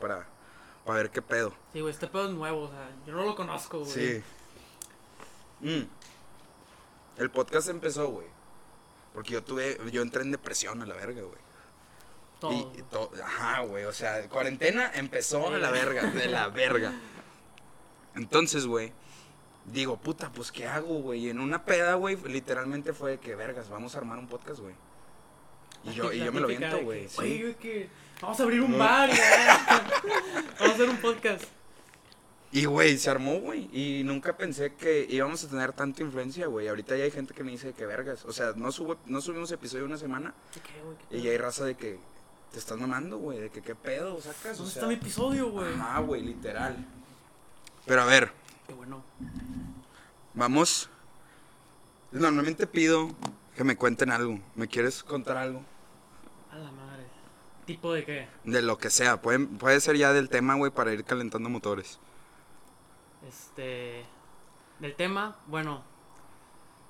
para, para ver qué pedo. Sí, güey, este pedo es nuevo, o sea, yo no lo conozco, güey. Sí. Mm. El podcast empezó, güey. Porque yo tuve, yo entré en depresión a la verga, güey. Todo. Y, to- ajá, güey, o sea, cuarentena empezó a la verga, de la verga. Entonces, güey, digo, puta, pues, ¿qué hago, güey? Y en una peda, güey, literalmente fue de que, vergas, vamos a armar un podcast, güey. Y yo, y yo me lo viento, güey, sí. Güey, que vamos a abrir un No. bar vamos a hacer un podcast. Y, güey, se armó, güey. Y nunca pensé que íbamos a tener tanta influencia, güey. Ahorita ya hay gente que me dice que vergas. O sea, no, subo, no subimos episodio una semana ¿Qué, güey? ¿Qué y ya hay raza de que te estás mamando, güey. De que qué pedo sacas. O ¿Dónde sea, está mi episodio, güey? Ajá, güey, literal. Pero a ver, Qué bueno. vamos. Normalmente pido que me cuenten algo. ¿Me quieres contar algo? A la madre. ¿Tipo de qué? De lo que sea. Puede, puede ser ya del tema, güey, para ir calentando motores. Este. Del tema, bueno.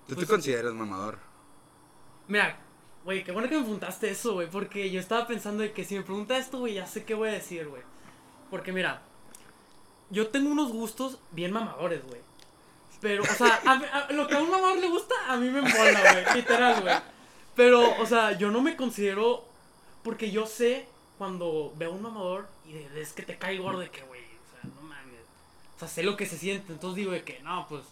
¿Tú Pues- te consideras mamador? Mira, güey, qué bueno que me preguntaste eso, güey. Porque yo estaba pensando de que si me pregunta esto, güey, ya sé qué voy a decir, güey. Porque mira, yo tengo unos gustos bien mamadores, güey. Pero, o sea, a, a- lo que a un mamador le gusta, a mí me embola, güey. Literal, güey. Pero, o sea, yo no me considero. Porque yo sé cuando veo a un mamador y de- es que te cae gordo de que, güey, o sea, no mames. O sea, sé lo que se siente. Entonces digo de que, no, pues.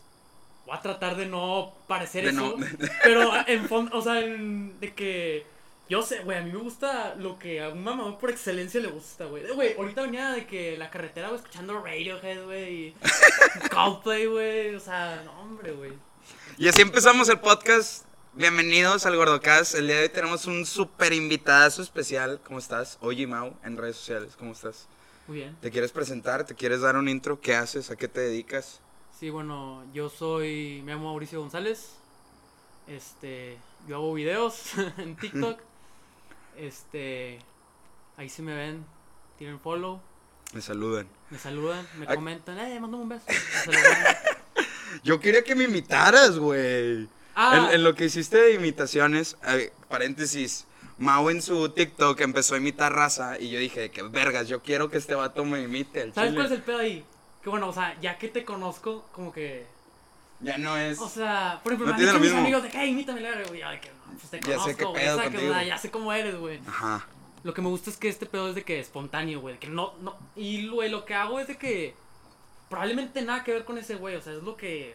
Voy a tratar de no parecer De eso. no- Pero en fondo, o sea, en- de que. Yo sé, güey, a mí me gusta lo que a un mamador por excelencia le gusta, güey. Güey, ahorita venía de que la carretera, güey, escuchando Radiohead, güey, y Coldplay, güey. O sea, no, hombre, güey. Y así empezamos el podcast. Bienvenidos al Gordocast. El día de hoy tenemos un súper invitadazo especial. ¿Cómo estás? Oye, Mau, en redes sociales. ¿Cómo estás? Muy bien. ¿Te quieres presentar? ¿Te quieres dar un intro? ¿Qué haces? ¿A qué te dedicas? Sí, bueno, yo soy. Me llamo Mauricio González. Este. Yo hago videos en TikTok. Este. Ahí sí me ven. Tienen follow. Me saludan. Me saludan. Me Ay. comentan. Eh, mándame un beso. Yo quería que me imitaras, güey. Ah, En, en lo que hiciste de imitaciones, eh, paréntesis, Mau en su TikTok empezó a imitar raza y yo dije que vergas, yo quiero que este vato me imite. ¿sabes chile". cuál es el pedo ahí? Que bueno, o sea, ya que te conozco, como que. Ya no es. O sea, por ejemplo, No me han dicho mis mismo. amigos de que, hey, imítame, la güey. Ya de que, no, pues te Ya sé conozco, qué güey. pedo contigo. sea, ya sé cómo eres, güey. Ajá. Lo que me gusta es que este pedo es de que espontáneo, güey. Que no, no. Y, güey, lo que hago es de que. Probablemente nada que ver con ese güey. O sea, es lo que.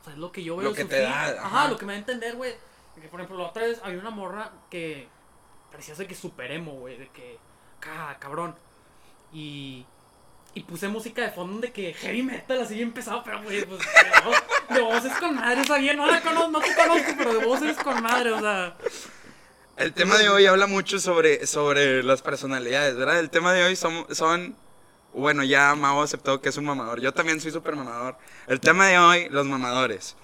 O sea, es lo que yo veo Lo que te da, Ajá. ajá. lo que me da a entender, güey. Que, por ejemplo, la otra vez había una morra que. Parecía ser que super emo, güey. De que. Ca, cabrón. Y. Y puse música de fondo de que heavy metal así bien pesado, pero güey, pues de voz, es con madre, o sea, bien, no la conozco, no te conozco, pero de voz eres con madre, o sea. El tema de hoy habla mucho sobre, sobre las personalidades, ¿verdad? El tema de hoy son, son bueno, ya Mau aceptó que es un mamador. Yo también soy súper mamador. El tema de hoy, los mamadores.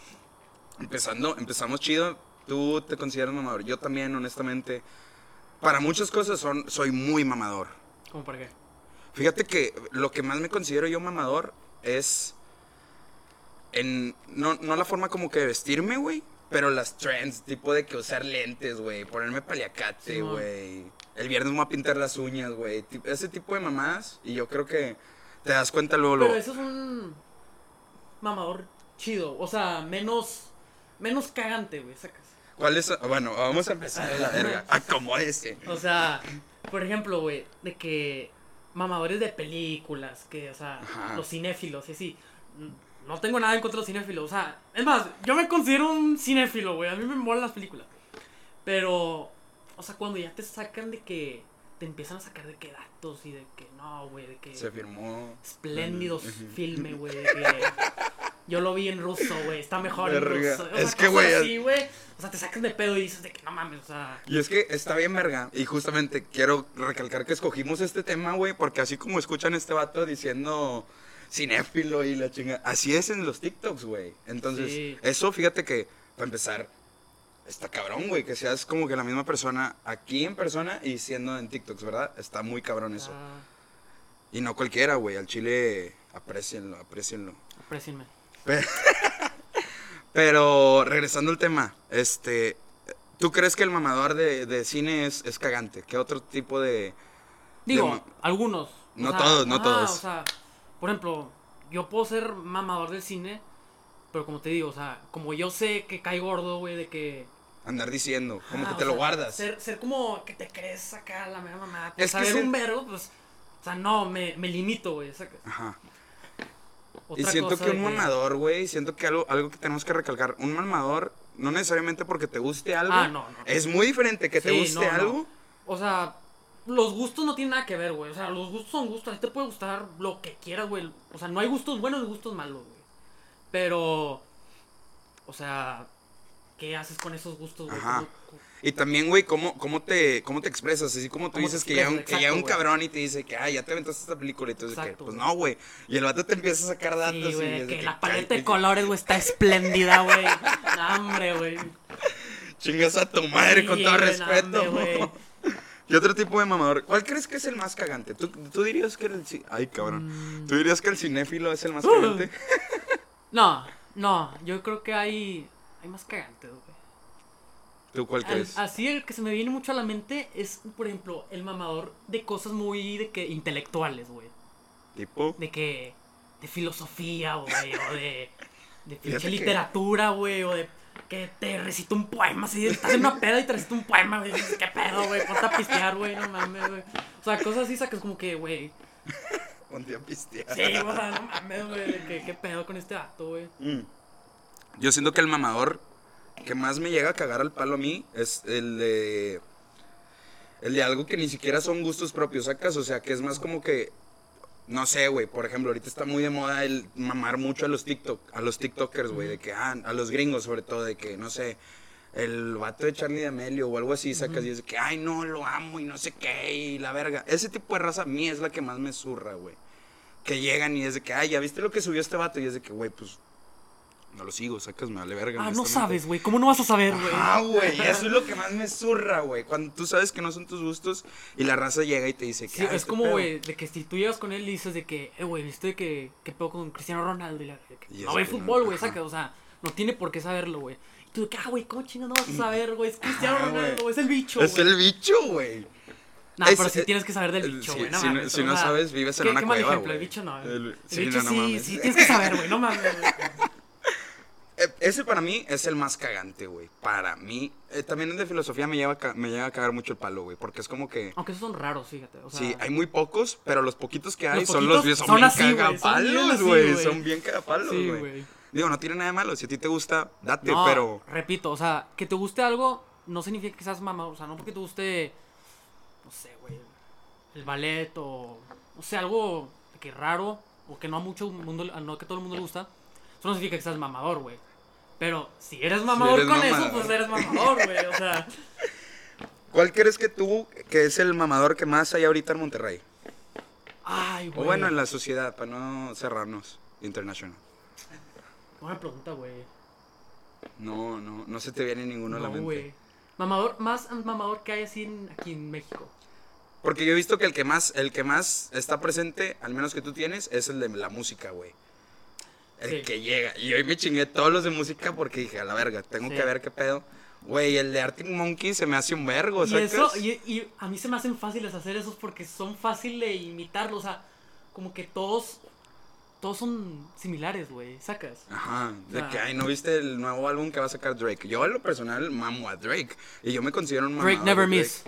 Empezando, empezamos chido. Tú te consideras mamador. Yo también, honestamente. Para muchas cosas son, soy muy mamador. ¿Cómo para qué? Fíjate que lo que más me considero yo mamador es en no, no la forma como que de vestirme, güey, pero las trends, tipo de que usar lentes, güey, ponerme paliacate, güey. El viernes me voy a pintar las uñas, güey. Ese tipo de mamadas y yo creo que te das cuenta luego, Pero luego. eso es un mamador chido, o sea, menos menos cagante, güey, sacas. ¿Cuál es? Bueno, vamos a empezar a la verga. Acomódese. O sea, por ejemplo, güey, de que mamadores de películas, que, o sea, Ajá. los cinéfilos y así. No tengo nada en contra de los cinéfilos, o sea, es más, yo me considero un cinéfilo, güey, a mí me molan las películas. Pero, o sea, cuando ya te sacan de que te empiezan a sacar de que datos y de que no, güey, de que Se firmó. espléndidos Ujú. filme, güey, de que yo lo vi en ruso, güey, está mejor en Verga. ruso. O Es que, güey, así, güey, o sea, te sacan de pedo y dices de que no mames, o sea, Y es que está bien verga. Y justamente quiero recalcar que escogimos este tema, güey, porque así como escuchan este vato diciendo cinéfilo y la chinga, así es en los TikToks, güey. Entonces, Sí. eso fíjate que, para empezar, está cabrón, güey, que seas como que la misma persona aquí en persona y siendo en TikToks, ¿verdad? Está muy cabrón eso. ah, Y no cualquiera, güey, al chile, aprecienlo, aprecienlo. aprecienme. Pe- Pero regresando al tema, este, ¿tú crees que el mamador de, de cine es, es cagante? ¿Qué otro tipo de... Digo, algunos, O No sea, todos, no todos. O sea, por ejemplo, yo puedo ser mamador del cine, pero como te digo, o sea, como yo sé que cae gordo, güey, de que. Andar diciendo, como ah, que te lo sea, guardas. Ser, ser como que te crees acá la mera mamá. Pues Es que saber ser- un vergo, pues. O sea, no, me, me limito, güey. Ajá. Y siento que un mamador, güey, siento que algo, algo que tenemos que recalcar, un mamador, no necesariamente porque te guste algo, Ah, no, no, es muy diferente que te guste no. algo. O sea, los gustos no tienen nada que ver, güey. O sea, los gustos son gustos. A ti te puede gustar lo que quieras, güey. O sea, no hay gustos buenos y gustos malos, güey. Pero, o sea, ¿qué haces con esos gustos, güey? Ajá. ¿Cómo- Y también, güey, ¿cómo, cómo, te, ¿cómo te expresas? Así como tú ¿Cómo te dices que ya, un, expresas? que ya un Exacto, güey. cabrón y te dice que, ay, ya te aventaste esta película y tú dices que, pues no, güey. Y el vato te empieza a sacar datos Sí, y güey, de que, la "Ay, paleta de que- colores, güey, está espléndida, güey. No, hombre, güey. Chingas a tu madre, con todo respeto. güey. ¿Y otro tipo de mamador? ¿Cuál crees que es el más cagante? ¿Tú, tú dirías que el... Ay, cabrón. Mm. ¿Tú dirías que el cinéfilo es el más Uh. cagante? No, no, yo creo que hay, hay más cagantes, güey. ¿Tú cuál crees? así el que se me viene mucho a la mente es, por ejemplo, el mamador de cosas muy de que intelectuales, güey. ¿Tipo? De que de filosofía, güey, o de de pinche literatura, güey, o de que te recita un poema, así, estás en una peda y te recita un poema, güey, qué pedo, güey, ponte a pistear, güey, no mames, güey. O sea, cosas así sacas como que, güey, Ponte a pistear. sí, o sea, no mames, güey, qué pedo con este acto, güey. Mm. Yo siento que el mamador que más me llega a cagar al palo a mí es el de. El de algo que ni siquiera son gustos propios, ¿sacas? O sea, que es más como que. No sé, güey. Por ejemplo, ahorita está muy de moda el mamar mucho a los TikTok, a los TikTokers, güey. De que, ah, a los gringos, sobre todo, de que, no sé. El vato de Charlie D'Amelio o algo así, sacas y es de que, ay, no, lo amo y no sé qué, y la verga. Ese tipo de raza a mí es la que más me zurra, güey. Que llegan y es de que, ay, ya viste lo que subió este vato, y es de que, güey, pues no lo sigo, sacas, me vale verga. Ah, no sabes, güey, ¿cómo no vas a saber, güey? Ah, güey, eso es lo que más me zurra, güey. Cuando tú sabes que no son tus gustos y la raza llega y te dice que. Sí, "Ah, es como, pedo". güey, de que si tú llegas con él y dices de que, eh, güey, ¿viste que, que pedo con Cristiano Ronaldo? Y la, de que Y no ve no, fútbol, güey, ajá. saca, o sea, no tiene por qué saberlo, güey. Y tú de que, ah, güey, ¿cómo chingas no vas a saber, güey? Es Cristiano Ronaldo, es el bicho, Es el bicho, güey. Nah, es- pero sí es- tienes que saber del bicho, sí, güey, no si no- si no sabes, vives en una qué mal cueva, el bicho no. El- El, sí, bicho no, no sí, mames. sí, tienes que saber, güey, no mames. Eh, Ese para mí es el más cagante, güey. Para mí. Eh, también el de filosofía me lleva, a me llega a cagar mucho el palo, güey. Porque es como que. Aunque esos son raros, fíjate. O sea, Sí, hay muy pocos, pero los poquitos que hay Los son los poquitos son, son bien así, bien cagapalos, güey. Son bien cagapalos, güey. Digo, no tiene nada de malo. Si a ti te gusta, date, No, pero. repito, o sea, que te guste algo no significa que seas mamá, o sea, no porque te guste, no sé, güey, el ballet o, no sé, algo que raro o que no a mucho mundo, no que todo el mundo le gusta, eso no significa que seas mamador, güey. Pero si eres mamador eres con eso, pues eres mamador, güey, o sea, ¿Cuál crees que tú, que es el mamador que más hay ahorita en Monterrey? ay, güey. O bueno, en la sociedad, para no cerrarnos. International. Buena pregunta, güey. No, no, no se te viene ninguno a la mente. Mamador, más mamador que hay así en- aquí en México. Porque yo he visto que el que más, el que más está presente, al menos que tú tienes, es el de la música, güey. El Sí. que llega. Y hoy me chingué todos los de música porque dije, a la verga, tengo Sí. que ver qué pedo. Güey, el de Arctic Monkey se me hace un vergo, Y eso, y, y a mí se me hacen fáciles hacer esos porque son fáciles de imitarlos, o sea, como que todos, todos son similares, güey, sacas. Ajá, de que, ay, ¿no viste el nuevo álbum que va a sacar Drake? Yo, en lo personal, mamo a Drake. Y yo me considero un Drake never de miss.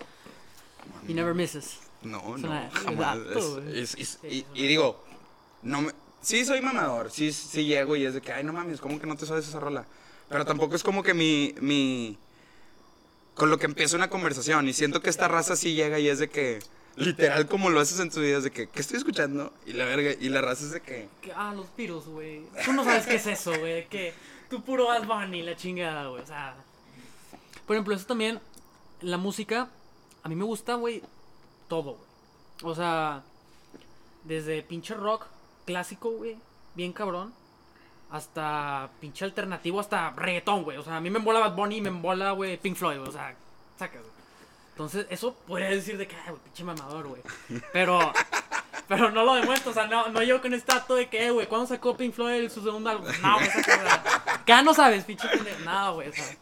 He never misses. No, no, jamás. exacto, Es- y, y digo, no me, sí soy mamador, sí, sí llego y es de que, ay, no mames, ¿cómo que no te sabes esa rola? Pero tampoco es como que mi, mi, con lo que empieza una conversación y siento que esta raza sí llega y es de que, literal como lo haces en tu vida, es de que, ¿qué estoy escuchando? Y la verga, y la raza es de que, Que, ah, los piros, güey. Tú no sabes qué es eso, güey, que tú puro Bad Bunny, la chingada, güey, o sea. Por ejemplo, eso también, la música, a mí me gusta, güey, todo, güey. O sea, desde pinche rock clásico, güey, bien cabrón, hasta pinche alternativo, hasta reggaetón, güey. O sea, a mí me embola Bad Bunny y me embola, güey, Pink Floyd, güey, o sea, sacas, güey. Entonces, eso podría decir de que, ay, güey, pinche mamador, güey. Pero, pero no lo demuestro, o sea, no, no yo con este dato de que, eh, güey, ¿cuándo sacó Pink Floyd su segundo álbum? No, güey, ¿qué no sabes, pinche? No, güey, o sea.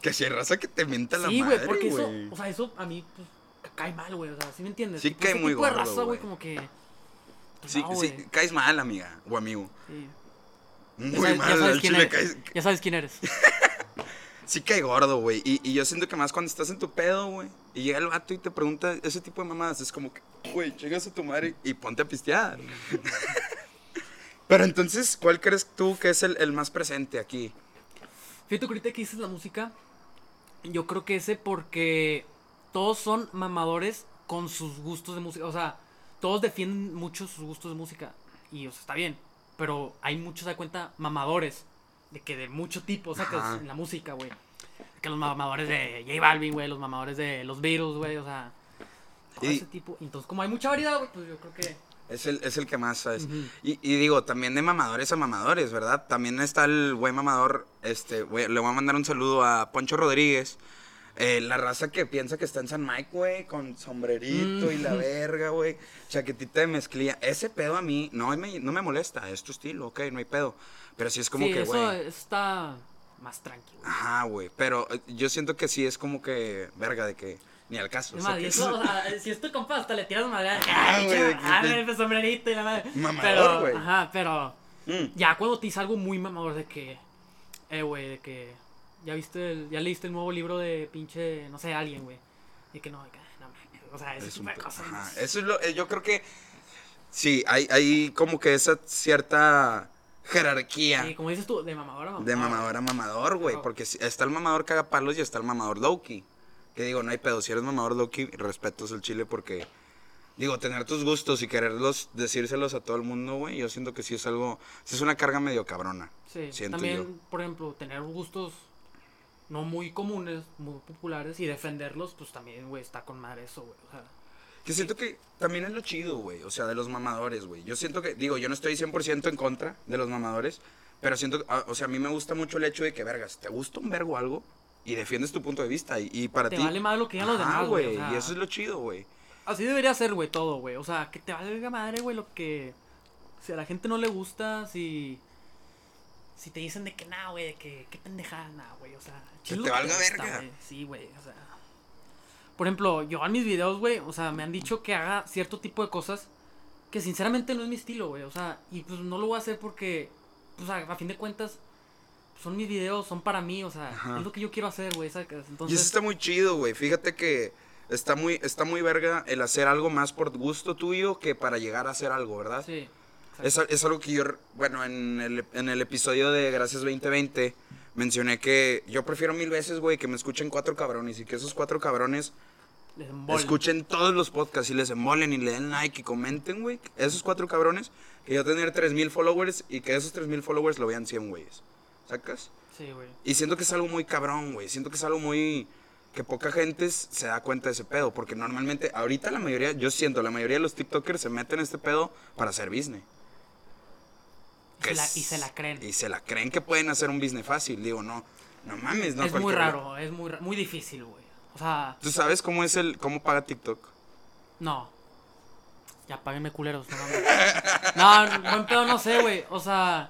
que si hay raza que te mienta la Sí, madre, güey, porque eso, o sea, eso a mí, pues, ca- cae mal, güey, o sea, ¿sí me entiendes? Sí Tipo, cae muy tipo de gordo, raza, güey, como que, Pues Sí, no, sí, güey. caes mal, amiga o amigo. Sí. Muy sabes- mal, al chile caes. Ya sabes quién eres. Sí cae gordo, güey. Y, y yo siento que más cuando estás en tu pedo, güey, y llega el vato y te pregunta ese tipo de mamadas, es como que, güey, llegas a tu madre y ponte a pistear. Pero entonces, ¿cuál crees tú que es el, el más presente aquí? Fíjate que ahorita que dices la música, yo creo que ese porque todos son mamadores con sus gustos de música. O sea, todos defienden mucho sus gustos de música. Y, o sea, está bien. Pero hay muchos, de cuenta, mamadores. De que de mucho tipo, o sea, que en la música, güey. Que los mamadores de J Balvin, güey. Los mamadores de los Beatles, güey. O sea, todo Y- ese tipo. Entonces, como hay mucha variedad, güey, pues yo creo que. Es el, es el que más, ¿sabes? Y, y digo, también de mamadores a mamadores, ¿verdad? También está el güey mamador, este, güey, le voy a mandar un saludo a Poncho Rodríguez. Eh, la raza que piensa que está en San Mike, güey, con sombrerito y la verga, güey, chaquetita de mezclilla. Ese pedo a mí no me, no me molesta, es tu estilo, ok, no hay pedo. Pero sí es como sí, que, eso güey. está más tranquilo. Ajá, güey, pero eh, yo siento que sí es como que, verga, de que ni al caso. que eso, si es tu compa, hasta le tiras madre. Ah, güey, ah, el sombrerito y la madre. Mamador, Pero, güey. Ajá, pero Mm. ya cuando te dice algo muy mamador de que, eh, güey, de que ya viste, el, ya leíste el nuevo libro de pinche, no sé, alguien, güey. Y que no, de que, no, mames, o sea, ese Es tipo un de pe- cosas. ajá, ¿no? Eso es lo, eh, yo creo que sí, hay, hay como que esa cierta jerarquía Sí, como dices tú, de mamador a mamador. de mamador a mamador, güey, porque está el mamador que haga palos y está el mamador lowkey. Que digo, no hay pedo, si eres mamador lowkey, respetos el chile porque digo, tener tus gustos y quererlos decírselos a todo el mundo, güey, yo siento que sí es algo, sí es una carga medio cabrona. Sí, siento también, yo. por ejemplo, tener gustos no muy comunes, muy populares y defenderlos, pues también, güey, está con madre eso, güey. O sea, Que siento que también es lo chido, güey. O sea, de los mamadores, güey. Yo siento que, digo, yo no estoy 100% en contra de los mamadores. Pero siento, ah, o sea, a mí me gusta mucho el hecho de que, vergas, te gusta un vergo algo y defiendes tu punto de vista. Y, y para te ti. vale más lo que digan los demás, güey. o sea, Y eso es lo chido, güey. Así debería ser, güey, todo, güey. O sea, que te valga madre, güey, lo que. Si a la gente no le gusta, si. Si te dicen de que nada, güey, de que. Qué pendejada, nada, güey. O sea, Que te valga verga. güey. Sí, güey, o sea. Por ejemplo, yo en mis videos, güey, o sea, me han dicho que haga cierto tipo de cosas que sinceramente no es mi estilo, güey. O sea, y pues no lo voy a hacer porque, pues a, a fin de cuentas, son mis videos, son para mí, o sea, Ajá. es lo que yo quiero hacer, güey. ¿sacas? Y Entonces, eso está muy chido, güey. Fíjate que está muy, está muy verga el hacer algo más por gusto tuyo que para llegar a hacer algo, ¿verdad? sí. Es, es algo que yo, bueno, en el, en el episodio de Gracias 2020 mencioné que yo prefiero mil veces, güey, que me escuchen cuatro cabrones y que esos cuatro cabrones Les escuchen todos los podcasts y les embolen y le den like y comenten, güey. Esos cuatro cabrones, que yo tener 3000 followers y que esos 3000 followers lo vean 100 güeyes. ¿Sacas? Sí, güey. Y siento que es algo muy cabrón, güey. Siento que es algo muy. que poca gente se da cuenta de ese pedo. Porque normalmente, ahorita la mayoría, yo siento, la mayoría de los TikTokers se meten en este pedo para hacer business. Y se, la, es- y se la creen. Y se la creen que pueden hacer un business fácil. Digo, no, no mames, no es muy raro, es muy, muy difícil, güey. O sea, ¿Tú sabes cómo es el. cómo paga TikTok? no. Ya páguenme culeros, no mames. No, buen pedo no sé, güey. O sea,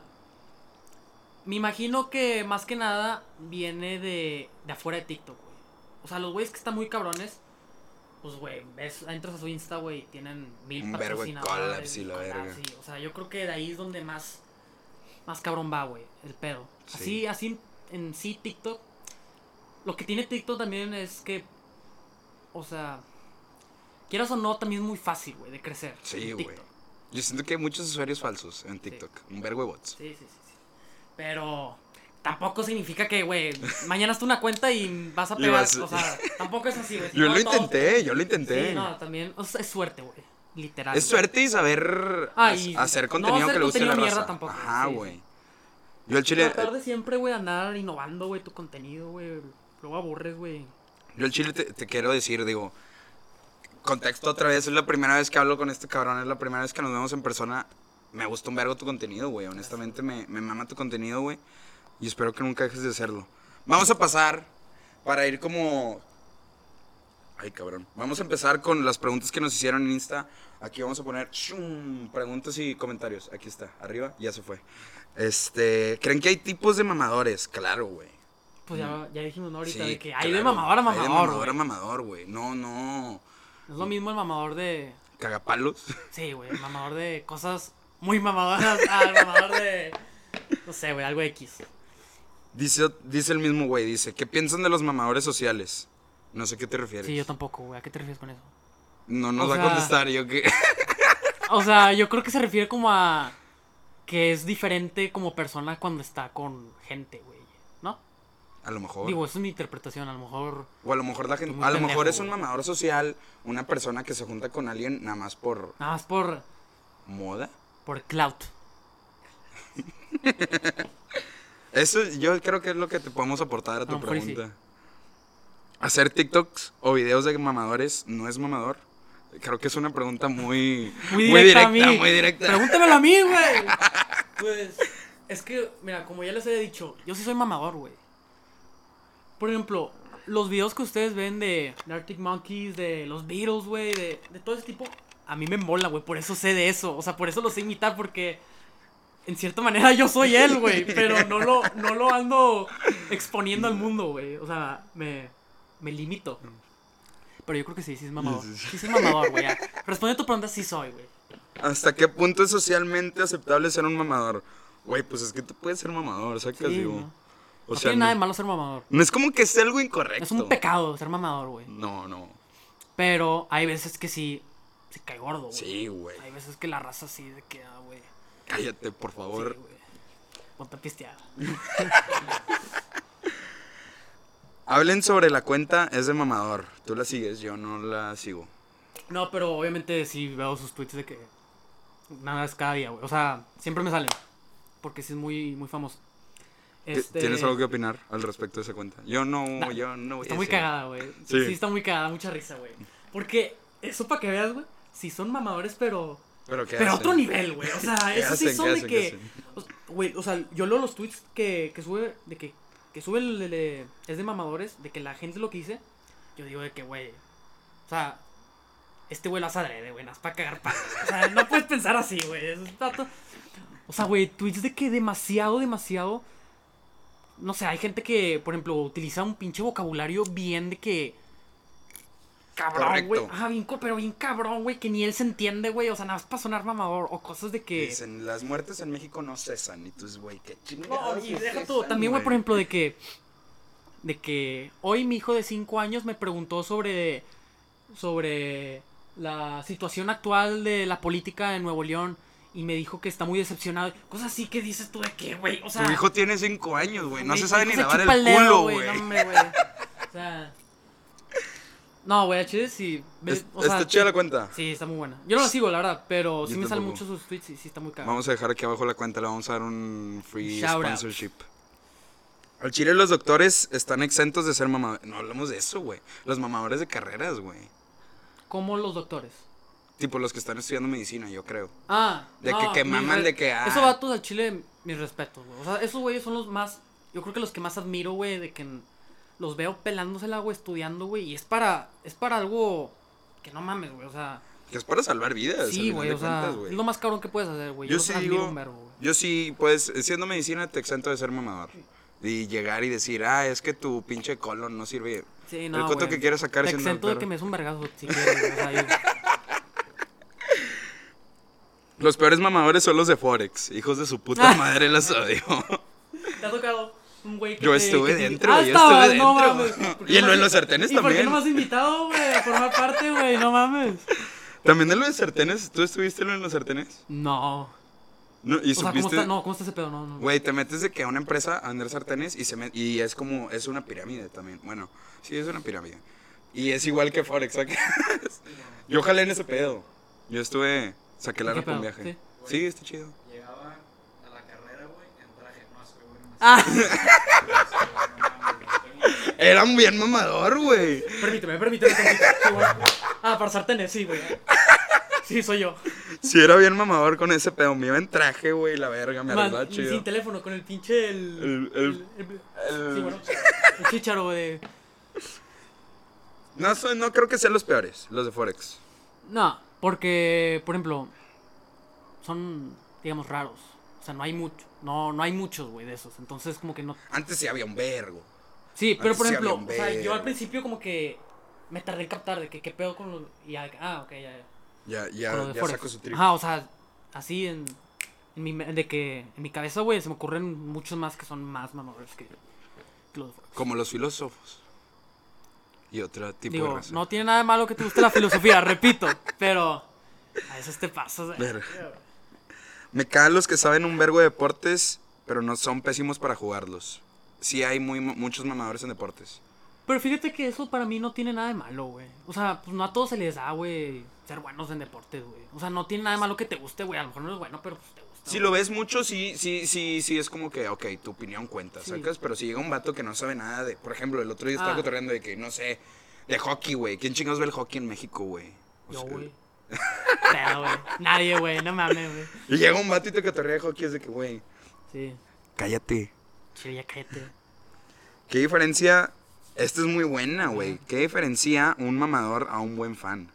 me imagino que más que nada viene de, de afuera de TikTok, güey. O sea, los güeyes que están muy cabrones, pues, güey, ves, entras a su Insta, güey, y tienen mil Un vergo de patrocinadores. collabs y la verga. sí. O sea, yo creo que de ahí es donde más, más cabrón va, güey, el pedo. Sí. Así, así, en sí, TikTok. Lo que tiene TikTok también es que, o sea, quieras o no, también es muy fácil, güey, de crecer. Sí, güey. Yo siento que hay muchos usuarios falsos en TikTok. Un vergo de bots. Sí, sí, sí, sí. Pero tampoco significa que, güey, mañana hasta una cuenta y vas a pegar. vas- O sea, tampoco es así, güey. Si Yo no, lo intenté, yo lo intenté. Sí, no, también. O sea, es suerte, güey. Literal. Es suerte y saber Ah, y hacer no contenido hacer que le guste a la raza. mierda tampoco, Ajá, güey. sí. Yo al chile, Tratar de siempre, güey, andar innovando, güey, tu contenido, güey. Luego aburres, güey. yo al chile te, te quiero decir, digo, contexto otra vez, es la primera vez que hablo con este cabrón, es la primera vez que nos vemos en persona. Me gusta un vergo tu contenido, güey. Honestamente me, me mama tu contenido, güey. Y espero que nunca dejes de hacerlo. Vamos a pasar para ir como... Ay, cabrón. Vamos a empezar con las preguntas que nos hicieron en Insta. Aquí vamos a poner shum, preguntas y comentarios. Aquí está, arriba, ya se fue. Este, ¿creen que hay tipos de mamadores? Claro, güey. Pues ya, ya dijimos, ¿no? Ahorita Sí, de que hay de mamador a Hay de mamador, mamador a mamador, güey. No, no. Es lo mismo el mamador de. Cagapalos. Sí, güey, mamador de cosas muy mamadoras al mamador de. No sé, güey, algo X. Dice, dice el mismo güey, dice, ¿qué piensan de los mamadores sociales? No sé qué te refieres. Sí, yo tampoco, güey. ¿A qué te refieres con eso? No nos O va sea- a contestar, yo que... O sea, yo creo que se refiere como a. Que es diferente como persona cuando está con gente, güey. ¿No? A lo mejor. Digo, es mi interpretación. A lo mejor. o a lo mejor la gente... A lo pendejo, mejor es un güey. mamador social, una persona que se junta con alguien nada más por Nada más por. moda. Por clout. Eso yo creo que es lo que te podemos aportar a tu A y sí. Hacer TikToks o videos de mamadores no es mamador. Creo que es una pregunta muy Muy directa, muy directa. Pregúntamelo a mí, güey. Pues, es que, mira, como ya les había dicho, yo sí soy mamador, güey. Por ejemplo, los videos que ustedes ven de, de Arctic Monkeys, de los Beatles, güey, de, de todo ese tipo, a mí me mola, güey. Por eso sé de eso. O sea, por eso lo sé imitar, porque en cierta manera yo soy él, güey. Pero no lo, no lo ando exponiendo al mundo, güey. O sea, me, me limito. Pero yo creo que sí, sí es mamador. Sí, sí, sí. Sí soy mamador, güey. ya. Responde a tu pregunta, sí soy, güey. ¿Hasta qué punto es socialmente aceptable ser un mamador? Güey, pues es que tú puedes ser mamador, sacas, Sí, digo. ¿no? O no sea, tiene nada de no, malo ser mamador. no es como que sea algo incorrecto. Es un pecado ser mamador, güey. No, no. Pero hay veces que sí se cae gordo, güey. Sí, güey. Hay veces que la raza sí de que, ah, güey. Cállate, por Sí, favor. güey. Ponte a pistear. Hablen sobre la cuenta, es de mamador. Tú la sigues, yo no la sigo. No, pero obviamente sí veo sus tweets de que nada es cada día, güey. O sea, siempre me salen. Porque sí es muy, muy famoso. ¿Ti- Este, ¿Tienes algo que opinar al respecto de esa cuenta? Yo no, Nah, yo no Está muy cagada, güey. Sí. Sí. está muy cagada, mucha risa, güey. Porque eso para que veas, güey. Sí son mamadores, pero. Pero qué Pero otro nivel, güey. O sea, ¿Qué esos sí son ¿Qué de que. Güey, o sea, yo leo los tweets que, que sube. De que. Que sube el, el- Es de mamadores. De que la gente lo que. Yo digo de que, güey. O sea. Este güey lo hace güey. Nada para cagar palos. O sea, no puedes pensar así, güey. O sea, güey, tweets de que demasiado, demasiado. No sé, hay gente que, por ejemplo, utiliza un pinche vocabulario bien de que. Cabrón, güey. Ah, bien, pero bien cabrón, güey, que ni él se entiende, güey. O sea, nada más para sonar mamador. O cosas de que. Dicen, las muertes en México no cesan. Y tú dices, güey, qué No, chingados. y no deja cesan, tú. También, güey, por ejemplo, de que. De que hoy mi hijo de 5 años me preguntó sobre. Sobre la situación actual de la política en Nuevo León. Y me dijo que está muy decepcionado. Cosas así que dices tú de que, güey. O sea. Tu hijo tiene cinco años, güey. No se sabe ni lavar el dedo, culo, güey. O sea. No, güey, a Chile sí. ve- Es- o sea, está chida la cuenta. Sí, está muy buena. Yo no la sigo, la verdad, pero sí Yo me salen muchos sus tweets y sí está muy cagado. Vamos a dejar aquí abajo la cuenta. Le vamos a dar un free Shout out. sponsorship. Al Chile los doctores están exentos de ser mamadores. No hablamos de eso, güey. Los mamadores de carreras, güey. Como los doctores. Tipo los que están estudiando medicina, yo creo. Ah, De que- no, que maman de que, ah. Esos vatos al chile, mis respetos, güey. O sea, esos güeyes son los más. Yo creo que los que más admiro, güey, de que los veo pelándosela, güey, estudiando, güey. Y es para. Es para algo. Que no mames, güey. O sea. Que es para salvar vidas. Sí, güey. O sea, cuentas, es lo más cabrón que puedes hacer, güey. Yo los sí admiro digo- un verbo, güey. Yo sí, pues, siendo medicina te exento de ser mamador. Y llegar y decir, ah, es que tu pinche colon no sirve. Sí, el no. coto güey. que quieres sacar Te siendo exento de que me des un vergazo si quieres. O sea, yo- Los peores mamadores son los de Forex. Hijos de su puta madre, los odio. ¿Te ha tocado un güey que Yo te- estuve que te- dentro, Ah, yo estabas, estuve no dentro. mames. ¿Por qué Y en lo de los sartenes ¿Y por qué también. no me has invitado, güey? A formar parte, güey. No mames. También de lo de sartenes, ¿tú estuviste en lo de los sartenes? No. No, y O sea, ¿cómo está? No, ¿cómo está ese pedo? No, no. Güey, te metes de que a una empresa a vender sartenes y se met- y es como, es una pirámide también. Bueno, sí, es una pirámide. Y es igual que Forex, ¿sabes? Yo jalé en ese pedo. Yo estuve, saqué la ¿Qué ropa un pedo? viaje. Sí. Sí, está chido. Llegaba a la carrera, güey, en traje. No, ese güey no Ah, Era un bien mamador, güey. permíteme, permíteme. tantito. Sí, bueno. Ah, para sartenes, sí, güey. Sí, soy yo. Sí, era bien mamador con ese pedo. Me iba en traje, güey, la verga, me Man, arreglaba chido. sin teléfono, con el pinche. El. El- el- el- sí, bueno. El chicharo de. No, soy- no creo que sean los peores, los de Forex. No, porque, por ejemplo, son, digamos, raros. O sea, no hay mucho. No, no hay muchos, güey, de esos. Entonces, como que no. Antes sí había un vergo. Sí, pero por sí ejemplo, o sea, yo al principio como que me tardé en captar de que qué pedo con los... Y ya, ah, ok, ya, ya. Ya, ya, saco su trip. Ajá, o sea, así en, en mi, de que en mi cabeza, güey, se me ocurren muchos más que son más mamadores que, que los de. Como los filósofos. Y otro tipo de raza. no tiene nada de malo que te guste la filosofía, repito, pero a veces te pasas. Verga. Me caen los que saben un vergo de deportes, pero no son pésimos para jugarlos. Sí hay muy, muchos mamadores en deportes. Pero fíjate que eso para mí no tiene nada de malo, güey. O sea, pues no a todos se les da, güey, ser buenos en deportes, güey. O sea, no tiene nada de malo que te guste, güey. A lo mejor no es bueno, pero pues te gusta. Si lo ves mucho, sí, sí, sí, sí, es como que, ok, tu opinión cuenta, Sí. ¿sacas? Pero si llega un vato que no sabe nada de, por ejemplo, el otro día estaba Ah. cotorreando de que, no sé, de hockey, güey. ¿Quién chingados ve el hockey en México, güey? Yo, güey. Pero, güey. Nadie, güey. No mames, güey. Y llega un vato y te de hockey, es de que, güey, Sí. cállate. Chile, ya cállate. ¿Qué diferencia? Esta es muy buena, güey. ¿Qué diferencia un mamador a un buen fan?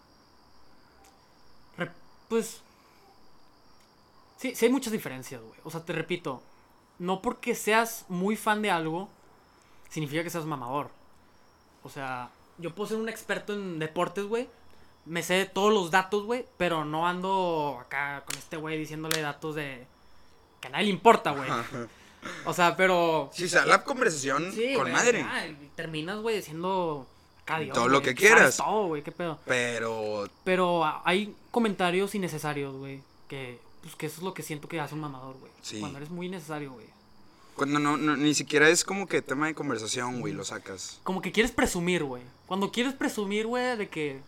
Pues. Sí, sí hay muchas diferencias, güey. O sea, te repito. No porque seas muy fan de algo, significa que seas mamador. O sea, yo puedo ser un experto en deportes, güey. Me sé todos los datos, güey. Pero no ando acá con este güey diciéndole datos de. que a nadie le importa, güey. O sea, pero. Si se la conversación Sí, con madre. ya, terminas, güey, Dios, Todo lo que quieras. todo, güey, qué pedo. Pero Pero hay comentarios innecesarios, güey. Que, pues, que eso es lo que siento que hace un mamador, güey. Sí. Cuando eres muy innecesario, güey. cuando no, no- ni siquiera es como que tema de conversación, güey, lo sacas. Como que quieres presumir, güey. Cuando quieres presumir, güey, de que.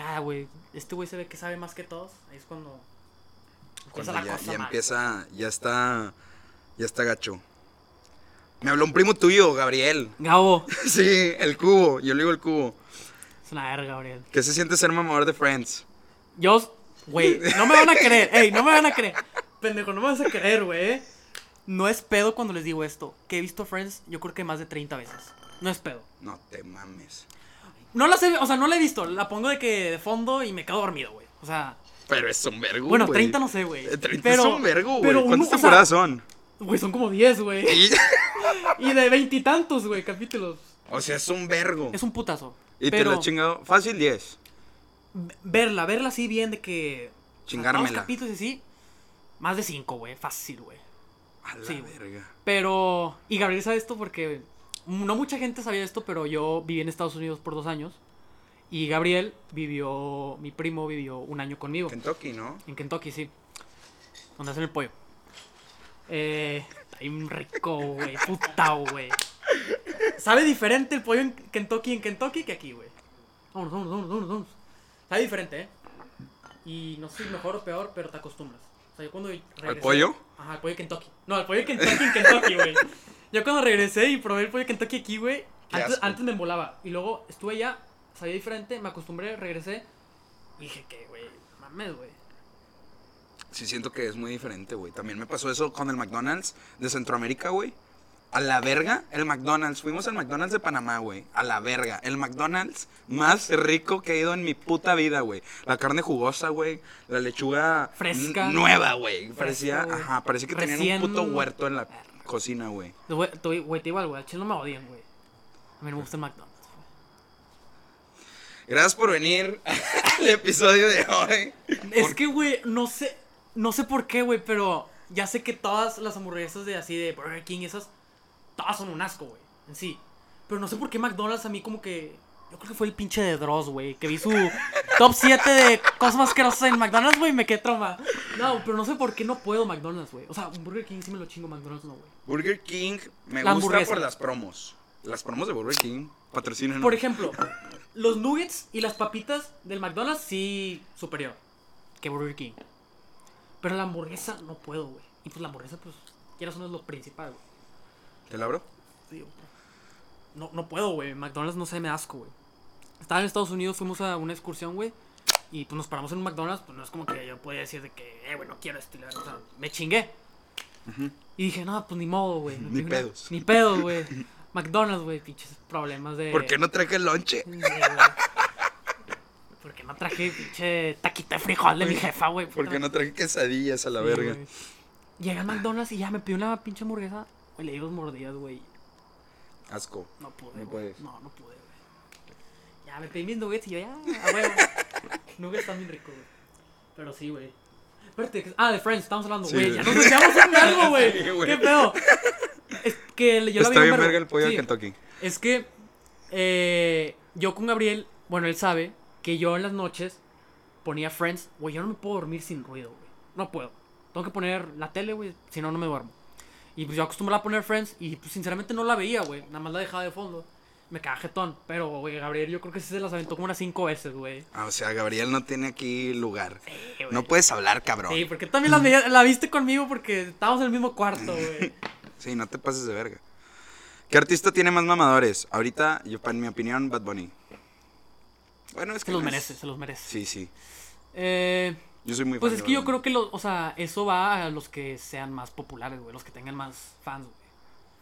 Ah, güey, este güey se ve que sabe más que todos. Ahí es cuando. Cuando ya, ya empieza, ya está, ya está gacho. Me habló un primo tuyo, Gabriel. Gabo. Sí, el cubo, yo le digo el cubo. Es una verga, Gabriel. ¿Qué se siente ser mamador de Friends? Yo, güey, no me van a creer. Ey, no me van a creer. Pendejo, no me vas a creer, güey. No es pedo cuando les digo esto. Que he visto Friends, yo creo que más de 30 veces. No es pedo. No te mames. No la sé, o sea, no la he visto. La pongo de que de fondo y me quedo dormido, güey. O sea, Pero es un vergo, bueno, güey. 30 no sé, güey. 30 Pero- es un vergo, güey. pero ¿Cuántas uno- o sea, temporadas son? Güey, son como 10, güey. Y- Y de veintitantos, güey, capítulos. o sea, es un vergo. Es un putazo. Y te lo he chingado. Fácil 10. v- verla, verla así bien de que. Chingármela. los capítulos y así. Más de 5, güey. Fácil, güey. A la Sí, verga. Pero. Y Gabriel sabe esto porque. No mucha gente sabía esto, pero yo viví en Estados Unidos por dos años. Y Gabriel vivió. Mi primo vivió un año conmigo. Kentucky, ¿no? En Kentucky, sí. Donde hacen el pollo. Eh. Está bien rico, güey. Puta, güey. Sabe diferente el pollo en Kentucky en Kentucky que aquí, güey. Vámonos, vámonos, vámonos, vámonos, vámonos. Sabe diferente, ¿eh? Y no sé si mejor o peor, pero te acostumbras. O sea, yo cuando regresé... pollo? Ajá, al pollo de Kentucky. No, al pollo de Kentucky en Kentucky, güey. Yo cuando regresé y probé el pollo Kentucky aquí, güey, antes, antes me embolaba. Y luego estuve allá, sabía diferente, me acostumbré, regresé. Y dije que, güey, mames, güey. Sí, siento que es muy diferente, güey. También me pasó eso con el McDonald's de Centroamérica, güey. A la verga, el McDonald's. Fuimos al McDonald's de Panamá, güey. A la verga. El McDonald's más rico que he ido en mi puta vida, güey. La carne jugosa, güey. La lechuga Fresca. nueva, güey. Parecía, ajá, parecía que tenían Recién- un puto huerto en la cocina, güey. Güey, te- güey, digo algo, al chile no me odian, güey. A mí no me gusta el McDonald's. güey. Gracias por venir al episodio de hoy. Es que, güey, no sé, no sé por qué, güey, pero ya sé que todas las hamburguesas de así de Burger King, esas, todas son un asco, güey, en sí. Pero no sé por qué McDonald's a mí como que, yo creo que fue el pinche de Dross, güey, que vi su top 7 de cosas más asquerosas en McDonald's, güey, me quedé trauma. No, pero no sé por qué no puedo McDonald's, güey. O sea, Burger King sí me lo chingo, McDonald's no, güey. Burger King me La gusta por las promos. Las promos de Burger King patrocinan. Por ejemplo, los nuggets y las papitas del McDonald's sí superior que Burger King. Pero la hamburguesa no puedo, güey. Y pues la hamburguesa, pues, quieras o no es lo principal, güey. ¿Te la abro? Sí, güey. No, no puedo, güey. McDonald's no se me asco, güey. Estaba en Estados Unidos, fuimos a una excursión, güey. Y pues nos paramos en un McDonald's, pues no es como que yo podía decir de que, eh, güey, no quiero estilar. O sea, me chingué. Y dije, no, pues ni modo, güey. Ni pedos. Ni pedos, güey. McDonald's, güey, pinches problemas de. ¿Por qué no traje el lonche? Sí. ¿Por qué no traje pinche taquita de frijol de mi jefa, güey? ¿Por qué no traje quesadillas a la Sí, verga? güey. Llegué al McDonald's y ya me pidió una pinche hamburguesa. Güey, le di dos mordidas, güey. Asco. No pude. No puedes. No, no pude, güey. Ya me pedí mis nuggets y yo ya, a huevo. Nugget está bien rico, güey. Pero sí, güey. Espérate, ah, de Friends, estamos hablando, Sí, güey. güey. ya nos decíamos un vergo, güey. Sí, güey. ¿Qué pedo? Es que yo la vi Está un bien verga el pollo Sí. de Kentucky. Es que eh, yo con Gabriel, bueno, él sabe que yo en las noches ponía Friends. Güey, yo no me puedo dormir sin ruido, güey. No puedo. Tengo que poner la tele, güey, si no, no me duermo. Y pues yo acostumbraba a poner Friends y pues sinceramente no la veía, güey. Nada más la dejaba de fondo. Me quedaba jetón. Pero, güey, Gabriel yo creo que sí se las aventó como unas cinco veces, güey. Ah, o sea, Gabriel no tiene aquí lugar. güey. No puedes hablar, cabrón. Sí, porque también la, viste conmigo porque estábamos en el mismo cuarto, güey. Sí, no te pases de verga. ¿Qué artista tiene más mamadores? Ahorita, yo, en mi opinión, Bad Bunny. Bueno, es que Se los no es- merece, se los merece. Sí, sí. Eh, Yo soy muy Pues fan es que yo creo que, lo, o sea, eso va a los que sean más populares, güey, los que tengan más fans, güey.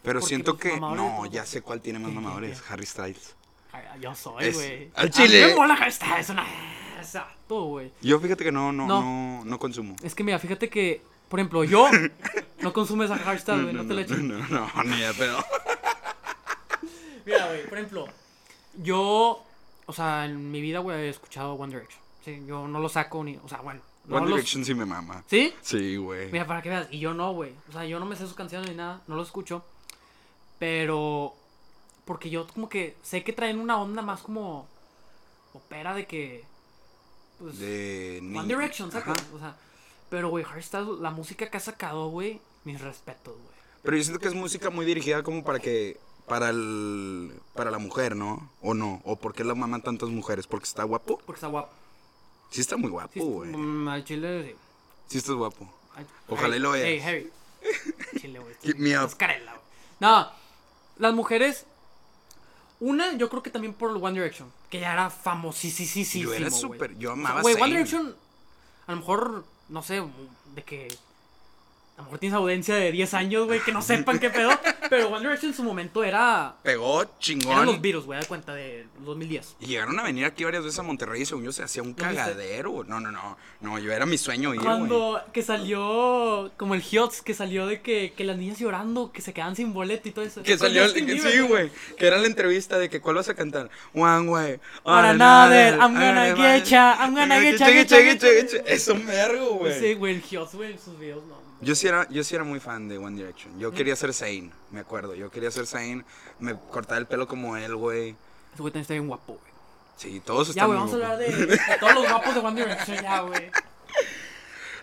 Pero siento que. No, ya sé cuál tiene más ¿Qué, qué, mamadores. Harry Styles. Yo soy, güey. al A chile. me mola esta, es una... Exacto, güey. Yo fíjate que no, no, No. no, consumo. Es que mira, fíjate que, por ejemplo, yo no consumes a Hardstyle, güey, no, te lo eches. no, no, no, ni de pedo. Mira, güey, por ejemplo, yo, o sea, en mi vida, güey, he escuchado One Direction. Sí, yo no lo saco ni, o sea, bueno. No One los- Direction sí me mama. ¿Sí? Sí, güey. Mira, para que veas, y yo no, güey. O sea, yo no me sé sus canciones ni nada, no lo escucho. Pero, porque yo como que sé que traen una onda más como opera de que, pues, De. One Direction, ¿sacas? O sea, pero, güey, Harry Styles, la música que ha sacado, güey, mis respetos, güey. Pero yo siento que es música muy dirigida como para que. Para el. Para la mujer, ¿no? ¿O no? ¿O por qué la maman tantas mujeres? ¿Porque está guapo? Porque está guapo. Sí, está muy guapo, Sí, güey. mm, al chile, sí. Sí, estás guapo. Ojalá y lo veas. Ey, Harry. Chile, güey. Me up. Es carela, güey. No, las mujeres. Una, yo creo que también por One Direction. Que ya era famosísimo. Yo era súper- yo O sea, amaba Zayn. One Direction. A lo mejor, no sé, de que. A lo mejor tienes audiencia de 10 años, güey, que no sepan qué pedo. Pero One Direction en su momento era. Pegó Eran chingón. los virus, güey, da cuenta de 2010. Y llegaron a venir aquí varias veces a Monterrey y según yo se hacía un cagadero. No, no, no. No, yo era mi sueño ir. Cuando que salió, como el Hiots, que salió de que, que las niñas llorando, que se quedaban sin boleto y todo eso. Que salió, Justin que- sí, güey. Que era la entrevista de que cuál vas a cantar. One way. Or another, I'm gonna get ya, I'm gonna get ya, Che, get che, ya, che, get che, ya. che. Es un vergo, güey. Sí, güey, el Hiots, güey, sus videos, no. Yo sí, era, yo sí era muy fan de One Direction. Yo quería ser Zayn, me acuerdo. Yo quería ser Zayn. Me cortaba el pelo como él, güey. Ese güey también está bien guapo, güey. Sí, todos Ya, están güey, muy vamos a hablar de, de todos los guapos de One Direction, ya, güey.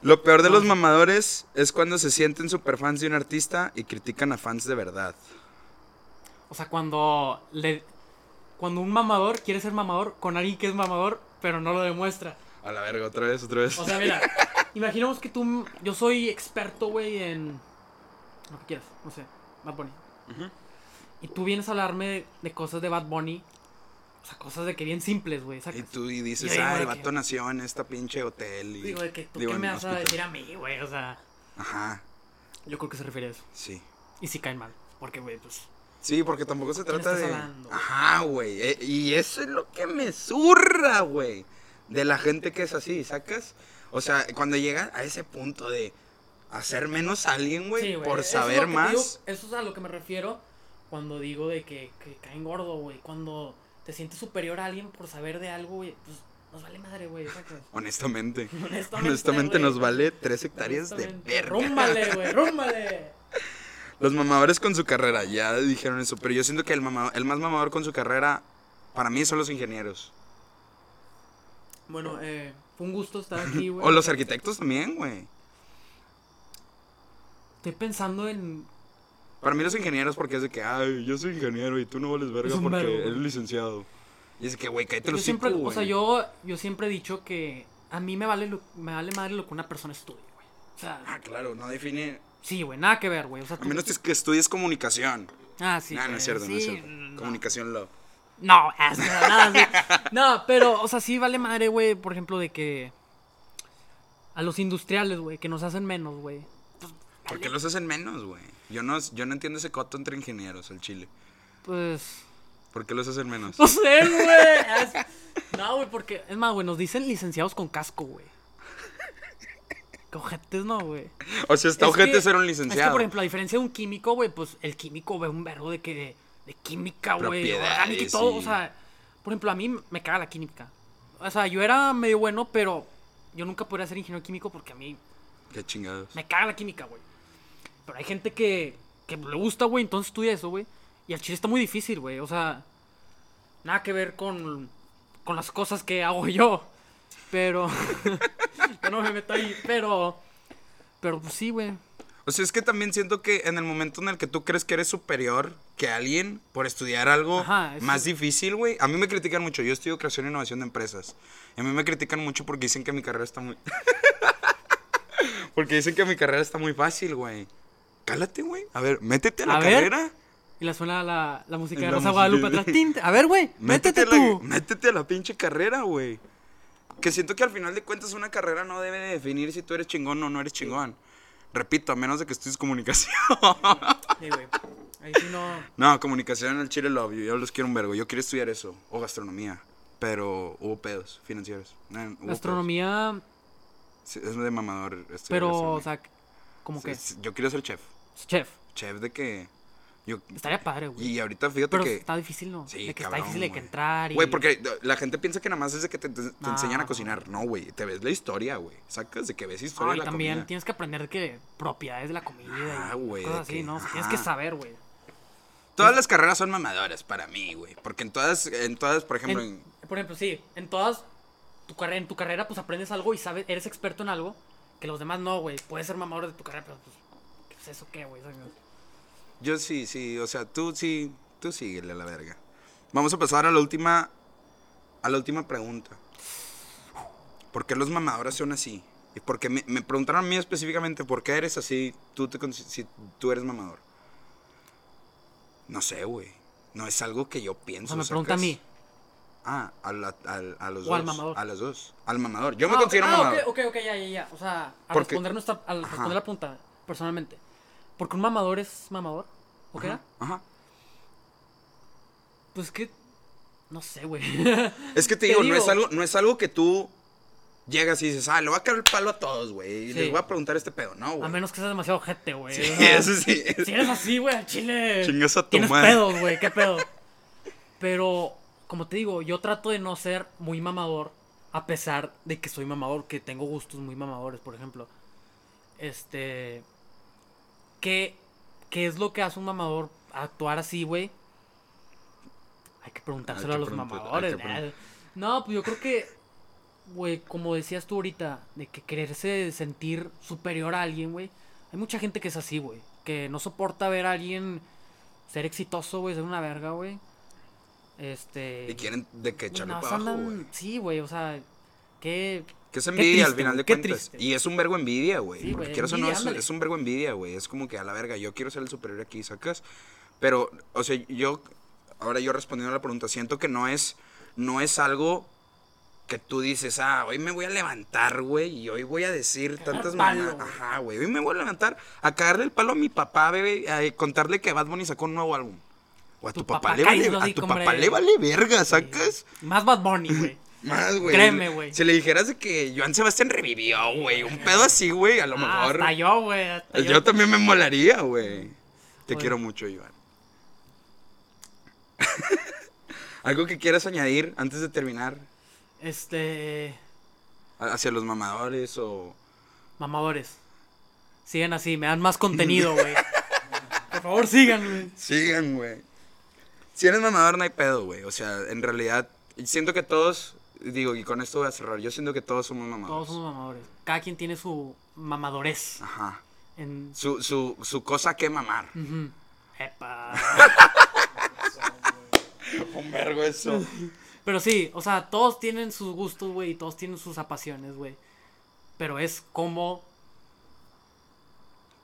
Lo peor de los mamadores es cuando se sienten super fans de un artista y critican a fans de verdad. O sea, cuando le... Cuando un mamador quiere ser mamador con alguien que es mamador, pero no lo demuestra. A la verga, otra vez, otra vez. O sea, mira, imaginemos que tú, yo soy experto, güey, en lo que quieras, no sé, Bad Bunny. Ujú. Y tú vienes a hablarme de, de cosas de Bad Bunny, o sea, cosas de que bien simples, güey, y tú y dices, ah, el que- vato nació en esta pinche hotel. Y, Digo, de que tú digo, qué me vas a hospital". decir a mí, güey, o sea, Ajá, yo creo que se refiere a eso. sí. Y si caen mal, porque, güey, pues, Sí, porque tampoco se trata de. hablando? Ajá, güey. eh, y eso es lo que me zurra, güey. De la gente que es así, ¿sacas? O sea, cuando llega a ese punto de hacer menos a alguien, güey, sí, por eso saber más. digo, eso es a lo que me refiero cuando digo de que, que caen gordo, güey, cuando te sientes superior a alguien por saber de algo, güey, pues, nos vale madre, güey. Honestamente. Honestamente, nos vale tres hectáreas de verga. Rúmbale, güey, rúmbale. Los mamadores con su carrera, ya dijeron eso, pero yo siento que el, mama- el más mamador con su carrera, para mí son los ingenieros. Bueno, eh, fue un gusto estar aquí, güey. O los arquitectos también, güey. Estoy pensando en. Para mí los ingenieros porque es de que, ay, yo soy ingeniero y tú no vales verga Es porque eres licenciado. Y es que, güey, cállate los siempre, hocico, o sea, yo, yo siempre he dicho que a mí me vale, lo- me vale madre lo que una persona estudie, güey. O sea, Ah, claro, no define... sí, güey, nada que ver, güey. O sea, A menos que, que estudies comunicación. Ah, sí. no, no es cierto, no es cierto. no. Comunicación lo... No, es- nada, sí. No, pero, o sea, sí vale madre, güey, por ejemplo, de que. A los industriales, güey, que nos hacen menos, güey. Pues, ¿Por qué los hacen menos, güey? Yo no, yo no entiendo ese coto entre ingenieros, el chile. Pues. ¿Por qué los hacen menos? No sé, güey. No, güey, porque. Es más, güey, nos dicen licenciados con casco, güey. Cojetes, no, güey. O sea, está Es ojete que- ser un Es que, licenciado. por ejemplo, a diferencia de un químico, güey, pues el químico ve un verbo de que. De química, güey. Orgánica y todo. y- O sea, por ejemplo, a mí me caga la química. O sea, yo era medio bueno, pero yo nunca podría ser ingeniero químico porque a mí Qué chingados. me caga la química, güey. Pero hay gente que, que le gusta, güey, entonces estudia eso, güey. Y al chile está muy difícil, güey. O sea, nada que ver con, con las cosas que hago yo. Pero. yo no me meto ahí. Pero. Pero pues sí, güey. O sea, es que también siento que en el momento en el que tú crees que eres superior que alguien por estudiar algo Ajá, más difícil, güey. A mí me critican mucho. Yo estudio creación e innovación de empresas. Y a mí me critican mucho porque dicen que mi carrera está muy. porque dicen que mi carrera está muy fácil, güey. Cálate, güey. A ver, métete a la A ver. carrera. Y la suena la, la música de La Rosa. Guadalupe atrás. A ver, güey. Métete, la, tú. métete a la pinche carrera, güey. Que siento que al final de cuentas una carrera no debe de definir si tú eres chingón o no eres chingón. Repito, a menos de que estudies comunicación. Sí, güey. Ahí sí no. no, comunicación en el Chile lo obvio. Yo los quiero un vergo. Yo quiero estudiar eso. O gastronomía. Pero hubo pedos financieros. Hubo Gastronomía. pedos. Sí, es de mamador. estudiar Pero, o sea, como Sí, que. Yo quiero ser chef. Chef. Chef de que. Yo, Estaría padre, güey. y ahorita fíjate Pero que. está difícil, ¿no? Sí, de que cabrón, está difícil de que güey. entrar y... Güey, porque la gente piensa que nada más es de que te, te- te No. enseñan a cocinar. No, güey. Te ves la historia, güey. Sacas de que ves historia de y la también comida. tienes que aprender que propiedades de la comida Ah, y güey, cosas de así, que- ¿no? O sea, tienes que saber, güey. Todas las carreras son mamadoras para mí, güey. Porque en todas, en todas, por ejemplo, En- en- Por ejemplo, sí, en todas tu carrera, en tu carrera pues aprendes algo y sabes, eres experto en algo que los demás no, güey. Puedes ser mamador de tu carrera, pero pues, ¿qué es eso qué, güey? Yo sí, sí. O sea, tú sí, tú síguele a la verga. Vamos a pasar a la última, a la última pregunta. ¿Por qué los mamadores son así? Y porque me, me preguntaron a mí específicamente por qué eres así, tú te, si tú eres mamador. No sé, güey. No es algo que yo pienso. sea, me pregunta a ¿sacas? mí. Ah, a, la- a los O dos. al mamador. A los dos. Al mamador. Yo me Ah, considero ah, mamador. ok, ok, ya, ya, ya. O sea, a Porque- responder, nuestra, Ajá. responder la pregunta, personalmente. ¿Porque un mamador es mamador? ¿O qué Ajá, era? Ajá. Pues que... No sé, güey. Es que te, digo, No, es algo, no es algo que tú llegas y dices, ah, le voy a caer el palo a todos, güey. Y Sí. les voy a preguntar este pedo. No, güey. a menos que seas demasiado gente, güey. Sí, o sea, eso sí. Si eres así, güey, al chile. Chingas a tu Tienes madre. pedos, güey, qué pedo. Pero, como te digo, yo trato de no ser muy mamador. A pesar de que soy mamador, que tengo gustos muy mamadores, por ejemplo. Este. ¿Qué, qué es lo que hace un mamador actuar así, güey? Hay que preguntárselo Hay a los preguntar- mamadores. eh. No, pues yo creo que, güey, como decías tú ahorita, de que quererse sentir superior a alguien, güey. Hay mucha gente que es así, güey. Que no soporta ver a alguien ser exitoso, güey, ser una verga, güey. Este. Y quieren de que echarle nada para abajo, güey. Sí, güey, o sea, que. Que es envidia al final de qué cuentas. triste. Y es un vergo envidia, güey. Sí, porque quieras o no, es, es un vergo envidia, güey. Es como que a la verga, yo quiero ser el superior aquí, ¿sacas? Pero, o sea, yo, ahora yo respondiendo a la pregunta, siento que no es, no es algo que tú dices, ah, hoy me voy a levantar, güey, y hoy voy a decir Cagar tantas güey. Ajá, güey, hoy me voy a levantar a cagarle el palo a mi papá, bebé, a contarle que Bad Bunny sacó un nuevo álbum. O a tu, Tu papá, papá, le vale, a tu papá le vale verga, ¿sacas? Más Bad Bunny, güey. Más, güey. Créeme, güey. Si le dijeras de que Joan Sebastián revivió, güey, un pedo así, güey, a lo Ah, mejor. hasta yo, güey. yo, también me molaría, güey. Te Joder. quiero mucho, Joan. ¿Algo que quieras añadir antes de terminar? Este. Hacia los mamadores o. Mamadores. Sigan así, me dan más contenido, güey. Por favor, sigan, güey. Sigan, güey. Si eres mamador, no hay pedo, güey. O sea, en realidad, siento que todos. Digo, y con esto voy a cerrar. Yo siento que todos somos mamadores. Todos somos mamadores. Cada quien tiene su mamadorez. Ajá. En... Su, su, su cosa que mamar. Ujú. Epa. Un vergo eso. Pero sí, o sea, todos tienen sus gustos, güey, y todos tienen sus apasiones, güey. Pero es como...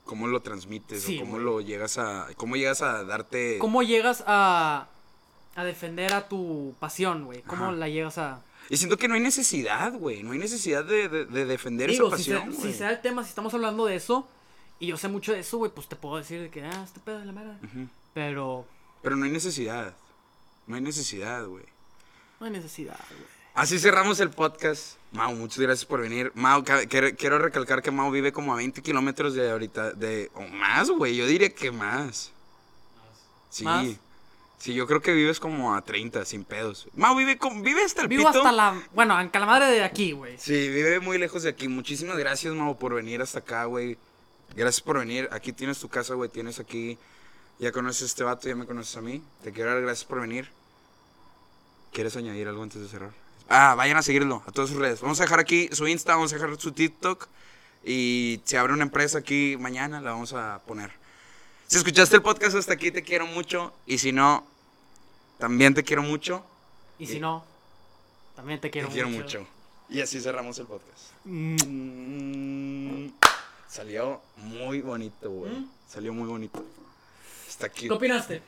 cómo lo transmites Sí, o cómo lo llegas a cómo llegas a darte ¿Cómo llegas a, a defender a tu pasión, güey? ¿Cómo Ajá. la llegas a...? Y siento que no hay necesidad güey no hay necesidad de, de- de defender Digo, esa si, pasión si sea el tema, si estamos hablando de eso, y yo sé mucho de eso, güey, pues te puedo decir de que, ah, este pedo de la mera. Pero pero no hay necesidad no hay necesidad güey. No hay necesidad, güey. así cerramos el podcast. Mau muchas gracias por venir. Mau quiero, recalcar que Mau vive como a 20 kilómetros de ahorita de o más güey yo diría que más. Sí. ¿Más? Sí, yo creo que vives como a 30, sin pedos. Mau, vive, con, vive hasta el Vivo pito. hasta la. Bueno, en Calamadre de aquí, güey. Sí, vive muy lejos de aquí. Muchísimas gracias, Mau, por venir hasta acá, güey. Gracias por venir. Aquí tienes tu casa, güey. Tienes aquí. Ya conoces a este vato, ya me conoces a mí. Te quiero dar gracias por venir. ¿Quieres añadir algo antes de cerrar? Ah, vayan a seguirlo a todas sus redes. Vamos a dejar aquí su Insta, vamos a dejar su TikTok. Y si abre una empresa aquí mañana, la vamos a poner. Si escuchaste el podcast hasta aquí, te quiero mucho. Y si no, también te quiero mucho. Y si no, también te quiero, te quiero mucho. mucho. Y así cerramos el podcast. Mm, Salió muy bonito, güey. ¿Mm? Salió muy bonito. Hasta aquí. ¿Qué opinaste?